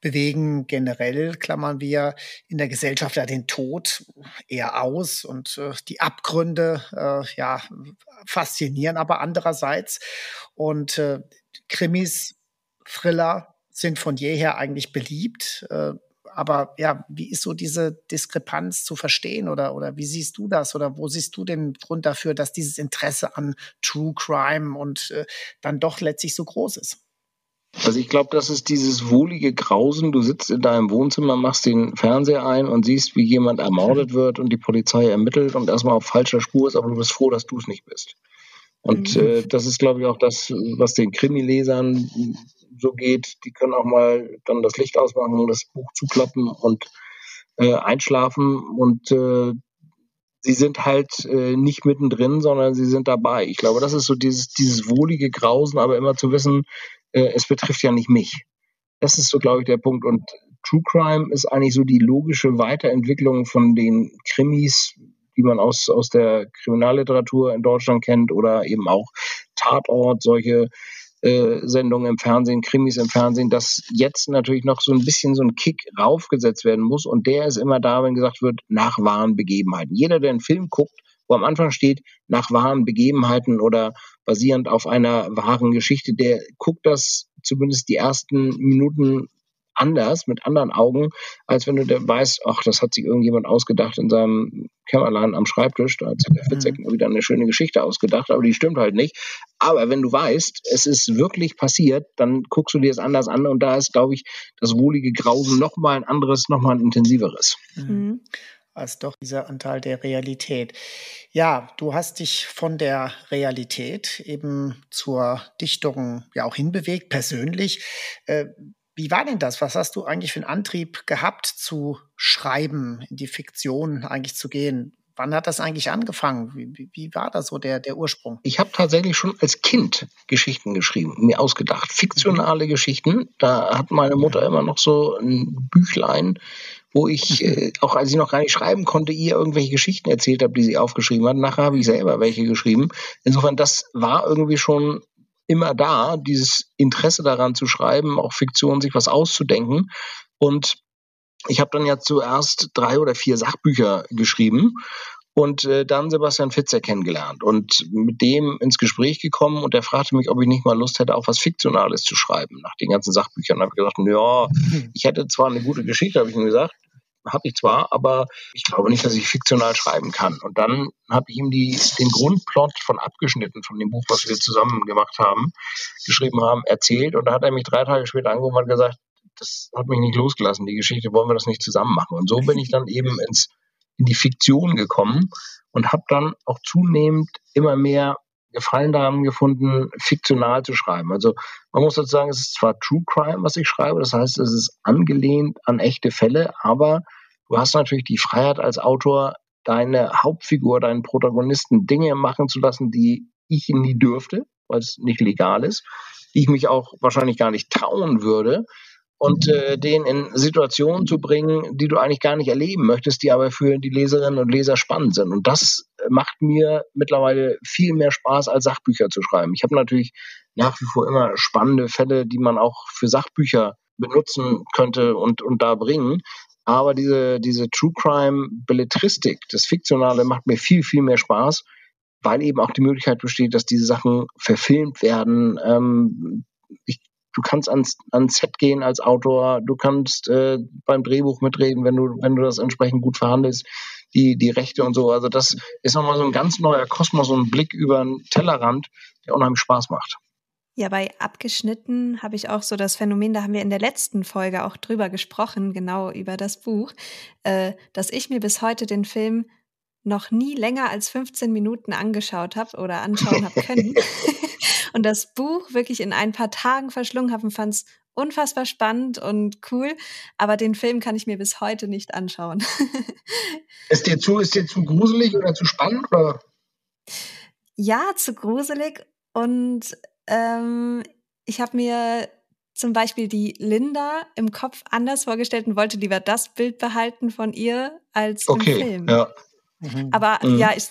Speaker 2: bewegen, generell klammern wir in der Gesellschaft ja den Tod eher aus und äh, die Abgründe, äh, ja, faszinieren aber andererseits. Und äh, Krimis, Thriller sind von jeher eigentlich beliebt. Aber ja, wie ist so diese Diskrepanz zu verstehen oder, oder wie siehst du das oder wo siehst du den Grund dafür, dass dieses Interesse an True Crime und äh, dann doch letztlich so groß ist?
Speaker 3: Also ich glaube, das ist dieses wohlige Grausen. Du sitzt in deinem Wohnzimmer, machst den Fernseher ein und siehst, wie jemand ermordet mhm. wird und die Polizei ermittelt und erstmal auf falscher Spur ist, aber du bist froh, dass du es nicht bist. Und mhm. äh, das ist, glaube ich, auch das, was den Krimi-Lesern so geht. Die können auch mal dann das Licht ausmachen, das Buch zuklappen und äh, einschlafen. Und äh, sie sind halt äh, nicht mittendrin, sondern sie sind dabei. Ich glaube, das ist so dieses, dieses wohlige Grausen, aber immer zu wissen, äh, es betrifft ja nicht mich. Das ist so, glaube ich, der Punkt. Und True Crime ist eigentlich so die logische Weiterentwicklung von den Krimis, die man aus, aus der Kriminalliteratur in Deutschland kennt oder eben auch Tatort, solche Sendungen im Fernsehen, Krimis im Fernsehen, dass jetzt natürlich noch so ein bisschen so ein Kick raufgesetzt werden muss und der ist immer da, wenn gesagt wird, nach wahren Begebenheiten. Jeder, der einen Film guckt, wo am Anfang steht, nach wahren Begebenheiten oder basierend auf einer wahren Geschichte, der guckt das zumindest die ersten Minuten anders, mit anderen Augen, als wenn du weißt, ach, das hat sich irgendjemand ausgedacht in seinem Kämmerlein am Schreibtisch. Da hat sich der Fitzek mhm. wieder eine schöne Geschichte ausgedacht, aber die stimmt halt nicht. Aber wenn du weißt, es ist wirklich passiert, dann guckst du dir es anders an und da ist, glaube ich, das wohlige Grausen nochmal ein anderes, nochmal ein intensiveres.
Speaker 2: Mhm als doch dieser Anteil der Realität. Ja, du hast dich von der Realität eben zur Dichtung ja auch hinbewegt, persönlich. Äh, Wie war denn das? Was hast du eigentlich für einen Antrieb gehabt zu schreiben, in die Fiktion eigentlich zu gehen? Wann hat das eigentlich angefangen? Wie, wie, war das so der, der Ursprung?
Speaker 3: Ich habe tatsächlich schon als Kind Geschichten geschrieben, mir ausgedacht. Fiktionale mhm. Geschichten. Da hat meine Mutter immer noch so ein Büchlein, wo ich, äh, auch als ich noch gar nicht schreiben konnte, ihr irgendwelche Geschichten erzählt habe, die sie aufgeschrieben hat. Nachher habe ich selber welche geschrieben. Insofern, das war irgendwie schon immer da, dieses Interesse daran zu schreiben, auch Fiktion, sich was auszudenken. Und ich habe dann ja zuerst drei oder vier Sachbücher geschrieben und äh, dann Sebastian Fitzer kennengelernt und mit dem ins Gespräch gekommen und er fragte mich, ob ich nicht mal Lust hätte, auch was Fiktionales zu schreiben nach den ganzen Sachbüchern. Da habe ich gesagt, ja, ich hätte zwar eine gute Geschichte, habe ich ihm gesagt, habe ich zwar, aber ich glaube nicht, dass ich fiktional schreiben kann. Und dann habe ich ihm die, den Grundplot von abgeschnitten von dem Buch, was wir zusammen gemacht haben, geschrieben haben, erzählt und da hat er mich drei Tage später angerufen und gesagt, das hat mich nicht losgelassen, die Geschichte, wollen wir das nicht zusammen machen. Und so bin ich dann eben ins, in die Fiktion gekommen und habe dann auch zunehmend immer mehr Gefallen daran gefunden, fiktional zu schreiben. Also man muss dazu sagen, es ist zwar True Crime, was ich schreibe, das heißt, es ist angelehnt an echte Fälle, aber du hast natürlich die Freiheit als Autor, deine Hauptfigur, deinen Protagonisten Dinge machen zu lassen, die ich nie dürfte, weil es nicht legal ist, die ich mich auch wahrscheinlich gar nicht trauen würde und äh, den in Situationen zu bringen, die du eigentlich gar nicht erleben möchtest, die aber für die Leserinnen und Leser spannend sind. Und das macht mir mittlerweile viel mehr Spaß, als Sachbücher zu schreiben. Ich habe natürlich nach wie vor immer spannende Fälle, die man auch für Sachbücher benutzen könnte und, und da bringen. Aber diese, diese True Crime Belletristik, das Fiktionale, macht mir viel, viel mehr Spaß, weil eben auch die Möglichkeit besteht, dass diese Sachen verfilmt werden. Ähm, ich du kannst ans, ans Set gehen als Autor, du kannst äh, beim Drehbuch mitreden, wenn du, wenn du das entsprechend gut verhandelst, die, die Rechte und so. Also das ist nochmal so ein ganz neuer Kosmos, so ein Blick über den Tellerrand, der unheimlich Spaß macht.
Speaker 1: Ja, bei abgeschnitten habe ich auch so das Phänomen, da haben wir in der letzten Folge auch drüber gesprochen, genau über das Buch, äh, dass ich mir bis heute den Film noch nie länger als 15 Minuten angeschaut habe oder anschauen habe können. und das Buch wirklich in ein paar Tagen verschlungen habe und fand es unfassbar spannend und cool. Aber den Film kann ich mir bis heute nicht anschauen.
Speaker 3: ist, dir zu, ist dir zu gruselig oder zu spannend? Oder?
Speaker 1: Ja, zu gruselig. Und ähm, ich habe mir zum Beispiel die Linda im Kopf anders vorgestellt und wollte lieber das Bild behalten von ihr als okay, im Film. Ja. Mhm. Aber mhm. ja, ich,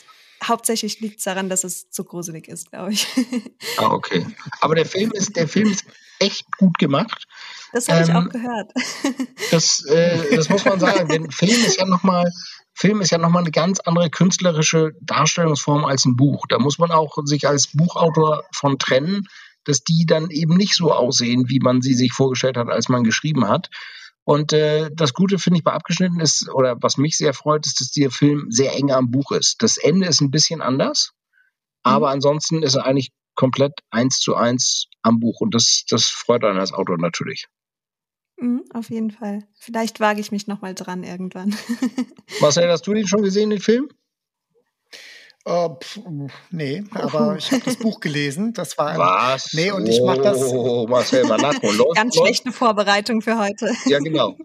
Speaker 1: hauptsächlich liegt es daran, dass es zu gruselig ist, glaube ich.
Speaker 3: Ah, okay. Aber der Film ist, der Film ist echt gut gemacht.
Speaker 1: Das habe ähm, ich auch gehört.
Speaker 3: Das, äh, das muss man sagen. Denn Film ist ja nochmal Film ist ja nochmal eine ganz andere künstlerische Darstellungsform als ein Buch. Da muss man auch sich als Buchautor von trennen, dass die dann eben nicht so aussehen, wie man sie sich vorgestellt hat, als man geschrieben hat. Und äh, das Gute finde ich bei abgeschnitten ist, oder was mich sehr freut, ist, dass der Film sehr eng am Buch ist. Das Ende ist ein bisschen anders, aber mhm. ansonsten ist er eigentlich komplett eins zu eins am Buch. Und das, das freut einen als Autor natürlich.
Speaker 1: Mhm, auf jeden Fall. Vielleicht wage ich mich nochmal dran irgendwann.
Speaker 3: Marcel, hast du den schon gesehen, den Film?
Speaker 2: Uh, pf, nee, aber ich habe das Buch gelesen. Das war
Speaker 3: Was?
Speaker 2: Nee, und ich mache das.
Speaker 3: Oh, Marcel, mal nachholen.
Speaker 1: Los, Ganz los. schlechte Vorbereitung für heute.
Speaker 3: Ja, genau.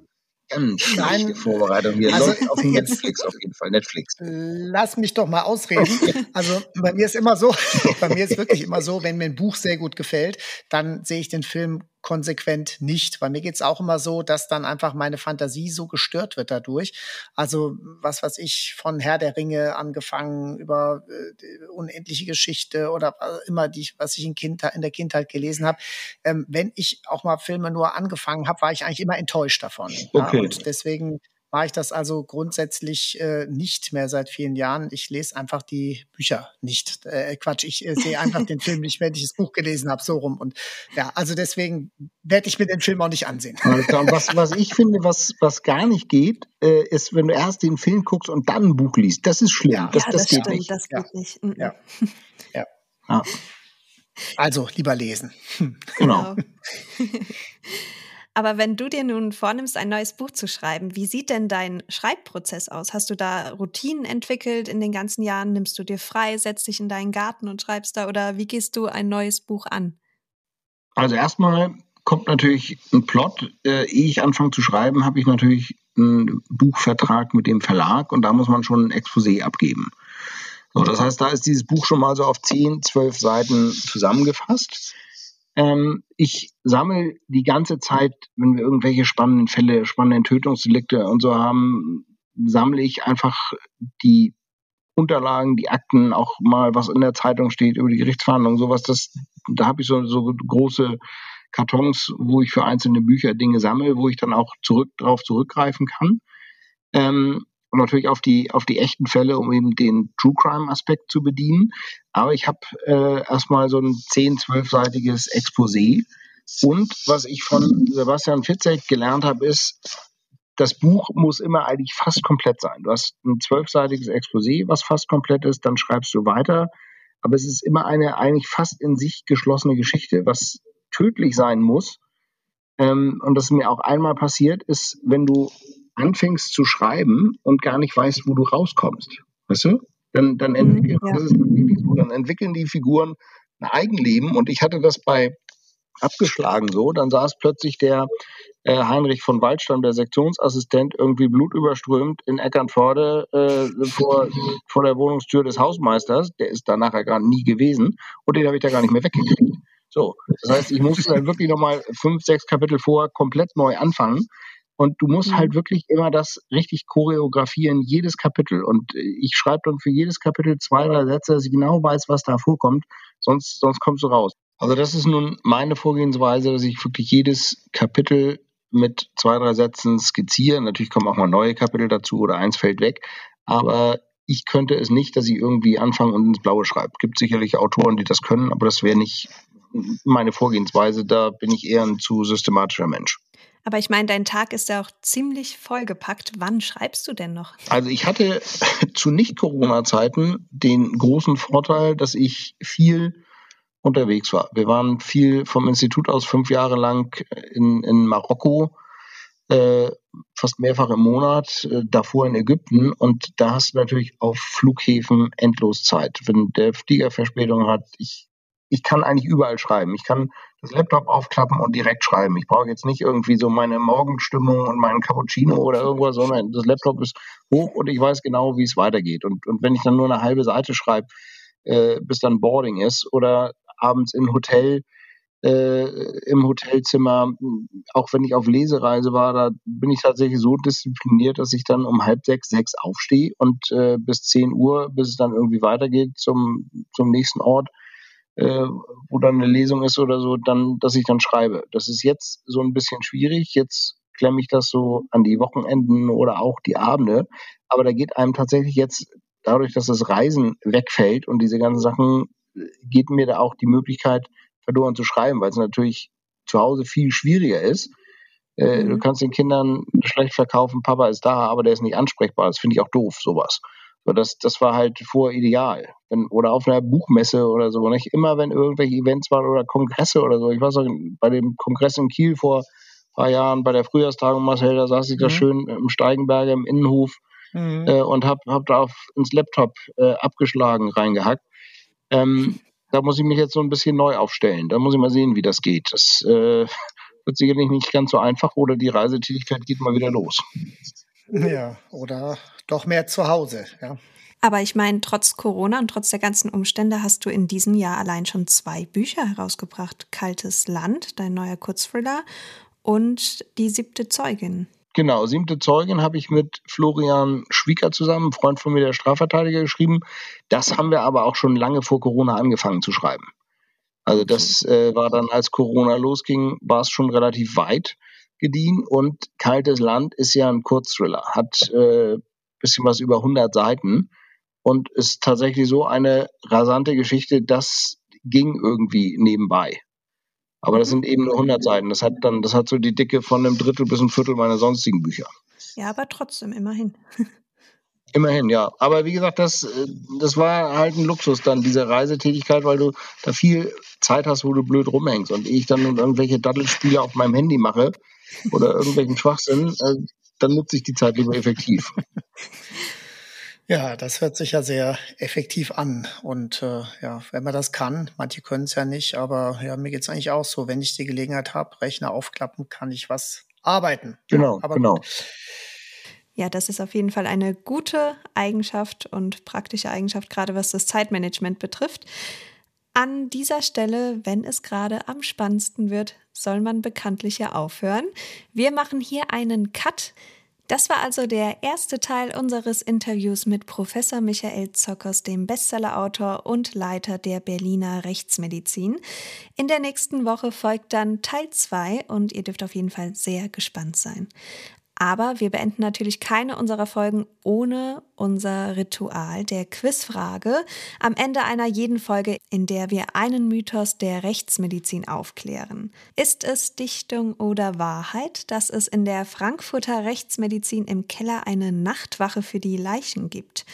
Speaker 3: Ganz schlechte Vorbereitung hier. Also, Läuft auf Netflix auf jeden Fall. Netflix.
Speaker 2: Lass mich doch mal ausreden. Also bei mir ist immer so, bei mir ist wirklich immer so, wenn mir ein Buch sehr gut gefällt, dann sehe ich den Film konsequent nicht. Bei mir geht es auch immer so, dass dann einfach meine Fantasie so gestört wird dadurch. Also was weiß ich, von Herr der Ringe angefangen über äh, unendliche Geschichte oder immer die, was ich in, kind, in der Kindheit gelesen habe. Ähm, wenn ich auch mal Filme nur angefangen habe, war ich eigentlich immer enttäuscht davon. Okay. Ja, und deswegen mache ich das also grundsätzlich äh, nicht mehr seit vielen Jahren. Ich lese einfach die Bücher nicht. Äh, Quatsch, ich äh, sehe einfach den Film nicht, wenn ich das Buch gelesen habe, so rum. Und ja, also deswegen werde ich mir den Film auch nicht ansehen.
Speaker 3: was, was ich finde, was, was gar nicht geht, äh, ist, wenn du erst den Film guckst und dann ein Buch liest. Das ist schlimm. Ja, das,
Speaker 1: ja,
Speaker 3: das,
Speaker 1: das geht stimmt, nicht. Das geht ja. nicht. Mhm.
Speaker 2: Ja. ja. ja. Also lieber lesen.
Speaker 3: Genau. genau.
Speaker 1: Aber wenn du dir nun vornimmst, ein neues Buch zu schreiben, wie sieht denn dein Schreibprozess aus? Hast du da Routinen entwickelt in den ganzen Jahren? Nimmst du dir frei, setzt dich in deinen Garten und schreibst da? Oder wie gehst du ein neues Buch an?
Speaker 3: Also erstmal kommt natürlich ein Plot. Äh, ehe ich anfange zu schreiben, habe ich natürlich einen Buchvertrag mit dem Verlag und da muss man schon ein Exposé abgeben. So, das heißt, da ist dieses Buch schon mal so auf 10, 12 Seiten zusammengefasst. Ähm, ich sammle die ganze Zeit, wenn wir irgendwelche spannenden Fälle, spannenden Tötungsdelikte und so haben, sammle ich einfach die Unterlagen, die Akten, auch mal was in der Zeitung steht über die Gerichtsverhandlungen, sowas. Das, da habe ich so, so große Kartons, wo ich für einzelne Bücher Dinge sammle, wo ich dann auch zurück drauf zurückgreifen kann. Ähm, und natürlich auf die, auf die echten Fälle, um eben den True Crime Aspekt zu bedienen. Aber ich habe äh, erstmal so ein 10-, 12-seitiges Exposé. Und was ich von Sebastian Fitzek gelernt habe, ist, das Buch muss immer eigentlich fast komplett sein. Du hast ein zwölfseitiges Exposé, was fast komplett ist, dann schreibst du weiter. Aber es ist immer eine eigentlich fast in sich geschlossene Geschichte, was tödlich sein muss. Ähm, und das ist mir auch einmal passiert, ist, wenn du anfängst zu schreiben und gar nicht weißt, wo du rauskommst. Weißt du? Dann, dann, mhm, entwickeln, ja. dann entwickeln die Figuren ein Eigenleben. Und ich hatte das bei abgeschlagen so. Dann saß plötzlich der äh, Heinrich von Waldstamm, der Sektionsassistent, irgendwie blutüberströmt in Eckernforde äh, vor, vor der Wohnungstür des Hausmeisters. Der ist da nachher gar nie gewesen. Und den habe ich da gar nicht mehr weggekriegt. So, das heißt, ich musste dann wirklich nochmal fünf, sechs Kapitel vor komplett neu anfangen. Und du musst halt mhm. wirklich immer das richtig choreografieren, jedes Kapitel. Und ich schreibe dann für jedes Kapitel zwei, drei Sätze, dass ich genau weiß, was da vorkommt. Sonst, sonst kommst du raus. Also das ist nun meine Vorgehensweise, dass ich wirklich jedes Kapitel mit zwei, drei Sätzen skizziere. Natürlich kommen auch mal neue Kapitel dazu oder eins fällt weg. Aber ich könnte es nicht, dass ich irgendwie anfange und ins Blaue schreibe. Es gibt sicherlich Autoren, die das können, aber das wäre nicht meine Vorgehensweise. Da bin ich eher ein zu systematischer Mensch.
Speaker 1: Aber ich meine, dein Tag ist ja auch ziemlich vollgepackt. Wann schreibst du denn noch?
Speaker 3: Also ich hatte zu Nicht-Corona-Zeiten den großen Vorteil, dass ich viel unterwegs war. Wir waren viel vom Institut aus fünf Jahre lang in, in Marokko, äh, fast mehrfach im Monat, äh, davor in Ägypten und da hast du natürlich auf Flughäfen endlos Zeit. Wenn der Flieger Verspätung hat, ich ich kann eigentlich überall schreiben. Ich kann das Laptop aufklappen und direkt schreiben. Ich brauche jetzt nicht irgendwie so meine Morgenstimmung und meinen Cappuccino oder irgendwas, sondern das Laptop ist hoch und ich weiß genau, wie es weitergeht. Und, und wenn ich dann nur eine halbe Seite schreibe, äh, bis dann Boarding ist oder abends im Hotel, äh, im Hotelzimmer, auch wenn ich auf Lesereise war, da bin ich tatsächlich so diszipliniert, dass ich dann um halb sechs, sechs aufstehe und äh, bis zehn Uhr, bis es dann irgendwie weitergeht zum, zum nächsten Ort, äh, wo dann eine Lesung ist oder so, dann, dass ich dann schreibe. Das ist jetzt so ein bisschen schwierig. Jetzt klemme ich das so an die Wochenenden oder auch die Abende. Aber da geht einem tatsächlich jetzt, dadurch, dass das Reisen wegfällt und diese ganzen Sachen, geht mir da auch die Möglichkeit verloren zu schreiben, weil es natürlich zu Hause viel schwieriger ist. Äh, mhm. Du kannst den Kindern schlecht verkaufen, Papa ist da, aber der ist nicht ansprechbar. Das finde ich auch doof, sowas. So, das, das war halt vor ideal. Wenn, oder auf einer Buchmesse oder so. Nicht immer, wenn irgendwelche Events waren oder Kongresse oder so. Ich weiß noch, bei dem Kongress in Kiel vor ein paar Jahren, bei der Frühjahrstagung, Marcel, da saß ich mhm. da schön im Steigenberger im Innenhof mhm. äh, und hab, hab da auf, ins Laptop äh, abgeschlagen reingehackt. Ähm, da muss ich mich jetzt so ein bisschen neu aufstellen. Da muss ich mal sehen, wie das geht. Das äh, wird sicherlich nicht ganz so einfach oder die Reisetätigkeit geht mal wieder los.
Speaker 2: Ja, oder doch mehr zu Hause, ja.
Speaker 1: Aber ich meine, trotz Corona und trotz der ganzen Umstände hast du in diesem Jahr allein schon zwei Bücher herausgebracht. Kaltes Land, dein neuer Kurzthriller, und Die siebte Zeugin.
Speaker 3: Genau, siebte Zeugin habe ich mit Florian Schwieger zusammen, Freund von mir, der Strafverteidiger, geschrieben. Das haben wir aber auch schon lange vor Corona angefangen zu schreiben. Also das äh, war dann, als Corona losging, war es schon relativ weit gediehen und Kaltes Land ist ja ein Kurzthriller, hat äh, bisschen was über 100 Seiten und ist tatsächlich so eine rasante Geschichte, das ging irgendwie nebenbei. Aber das sind eben nur 100 Seiten. Das hat dann, das hat so die Dicke von einem Drittel bis ein Viertel meiner sonstigen Bücher.
Speaker 1: Ja, aber trotzdem, immerhin.
Speaker 3: Immerhin, ja. Aber wie gesagt, das, äh, das war halt ein Luxus dann, diese Reisetätigkeit, weil du da viel Zeit hast, wo du blöd rumhängst. Und ich dann irgendwelche Daddelspiele auf meinem Handy mache oder irgendwelchen Schwachsinn, äh, dann nutze ich die Zeit lieber effektiv.
Speaker 2: Ja, das hört sich ja sehr effektiv an. Und äh, ja, wenn man das kann, manche können es ja nicht, aber ja, mir geht's eigentlich auch so. Wenn ich die Gelegenheit habe, Rechner aufklappen, kann ich was arbeiten.
Speaker 3: Genau,
Speaker 2: aber
Speaker 3: genau.
Speaker 2: Gut.
Speaker 1: Ja, das ist auf jeden Fall eine gute Eigenschaft und praktische Eigenschaft, gerade was das Zeitmanagement betrifft. An dieser Stelle, wenn es gerade am spannendsten wird, soll man bekanntlich ja aufhören. Wir machen hier einen Cut. Das war also der erste Teil unseres Interviews mit Professor Michael Zockers, dem Bestsellerautor und Leiter der Berliner Rechtsmedizin. In der nächsten Woche folgt dann Teil 2 und ihr dürft auf jeden Fall sehr gespannt sein. Aber wir beenden natürlich keine unserer Folgen ohne unser Ritual der Quizfrage am Ende einer jeden Folge, in der wir einen Mythos der Rechtsmedizin aufklären. Ist es Dichtung oder Wahrheit, dass es in der Frankfurter Rechtsmedizin im Keller eine Nachtwache für die Leichen gibt?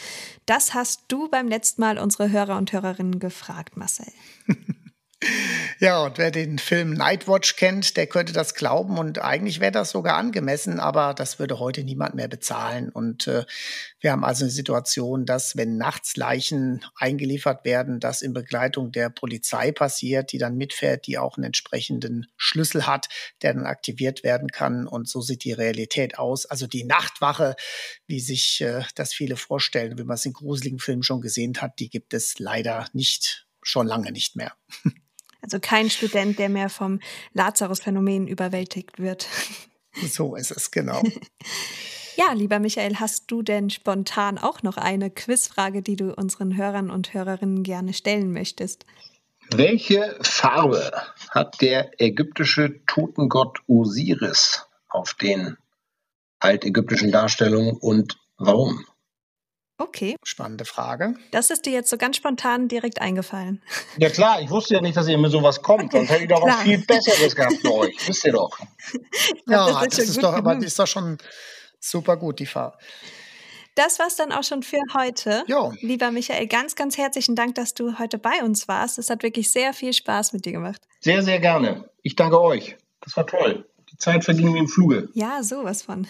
Speaker 1: Das hast du beim letzten Mal unsere Hörer und Hörerinnen gefragt, Marcel.
Speaker 2: Ja, und wer den Film Nightwatch kennt, der könnte das glauben und eigentlich wäre das sogar angemessen, aber das würde heute niemand mehr bezahlen. Und äh, wir haben also eine Situation, dass wenn nachts Leichen eingeliefert werden, das in Begleitung der Polizei passiert, die dann mitfährt, die auch einen entsprechenden Schlüssel hat, der dann aktiviert werden kann. Und so sieht die Realität aus. Also die Nachtwache, wie sich äh, das viele vorstellen, wie man es in gruseligen Filmen schon gesehen hat, die gibt es leider nicht, schon lange nicht mehr.
Speaker 1: Also kein Student, der mehr vom Lazarus-Phänomen überwältigt wird.
Speaker 2: So ist es, genau.
Speaker 1: Ja, lieber Michael, hast du denn spontan auch noch eine Quizfrage, die du unseren Hörern und Hörerinnen gerne stellen möchtest?
Speaker 3: Welche Farbe hat der ägyptische Totengott Osiris auf den altägyptischen Darstellungen und warum?
Speaker 1: Okay.
Speaker 2: Spannende Frage.
Speaker 1: Das ist dir jetzt so ganz spontan direkt eingefallen.
Speaker 3: Ja klar, ich wusste ja nicht, dass ihr mit sowas kommt. Okay, Sonst hätte ich doch klar. was viel Besseres gehabt für euch. Wisst ihr doch.
Speaker 2: ja, das, ist, das ist doch, aber das ist doch schon super gut, die Farbe.
Speaker 1: Das war's dann auch schon für heute.
Speaker 2: Jo.
Speaker 1: Lieber Michael, ganz, ganz herzlichen Dank, dass du heute bei uns warst. Es hat wirklich sehr viel Spaß mit dir gemacht.
Speaker 3: Sehr, sehr gerne. Ich danke euch. Das war toll. Die Zeit verging wie im Fluge.
Speaker 1: Ja, sowas von.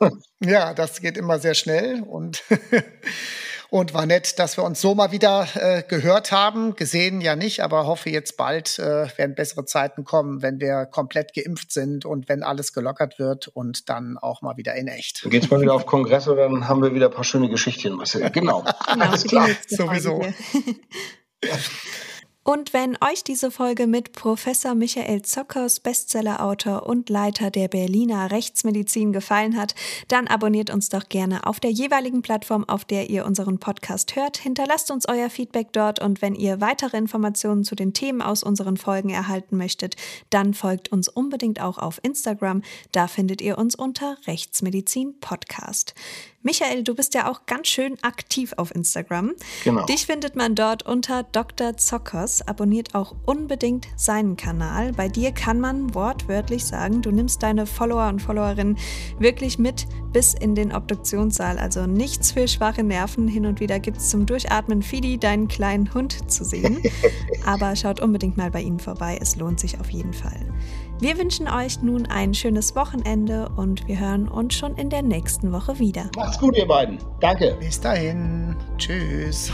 Speaker 2: ja, das geht immer sehr schnell und, und war nett, dass wir uns so mal wieder äh, gehört haben. Gesehen ja nicht, aber hoffe jetzt bald äh, werden bessere Zeiten kommen, wenn wir komplett geimpft sind und wenn alles gelockert wird und dann auch mal wieder in echt.
Speaker 3: Dann geht's mal wieder auf Kongresse, dann haben wir wieder ein paar schöne Geschichtchen. Genau. genau
Speaker 2: Alles klar. Sowieso.
Speaker 1: Und wenn euch diese Folge mit Professor Michael Zockers, Bestsellerautor und Leiter der Berliner Rechtsmedizin gefallen hat, dann abonniert uns doch gerne auf der jeweiligen Plattform, auf der ihr unseren Podcast hört. Hinterlasst uns euer Feedback dort und wenn ihr weitere Informationen zu den Themen aus unseren Folgen erhalten möchtet, dann folgt uns unbedingt auch auf Instagram. Da findet ihr uns unter Rechtsmedizin Podcast. Michael, du bist ja auch ganz schön aktiv auf Instagram.
Speaker 3: Genau.
Speaker 1: Dich findet man dort unter Dr. Zockers. Abonniert auch unbedingt seinen Kanal. Bei dir kann man wortwörtlich sagen, du nimmst deine Follower und Followerinnen wirklich mit bis in den Obduktionssaal. Also nichts für schwache Nerven. Hin und wieder gibt es zum Durchatmen Fidi, deinen kleinen Hund, zu sehen. Aber schaut unbedingt mal bei ihnen vorbei. Es lohnt sich auf jeden Fall. Wir wünschen euch nun ein schönes Wochenende und wir hören uns schon in der nächsten Woche wieder.
Speaker 3: Macht's gut, ihr beiden. Danke.
Speaker 2: Bis dahin. Tschüss.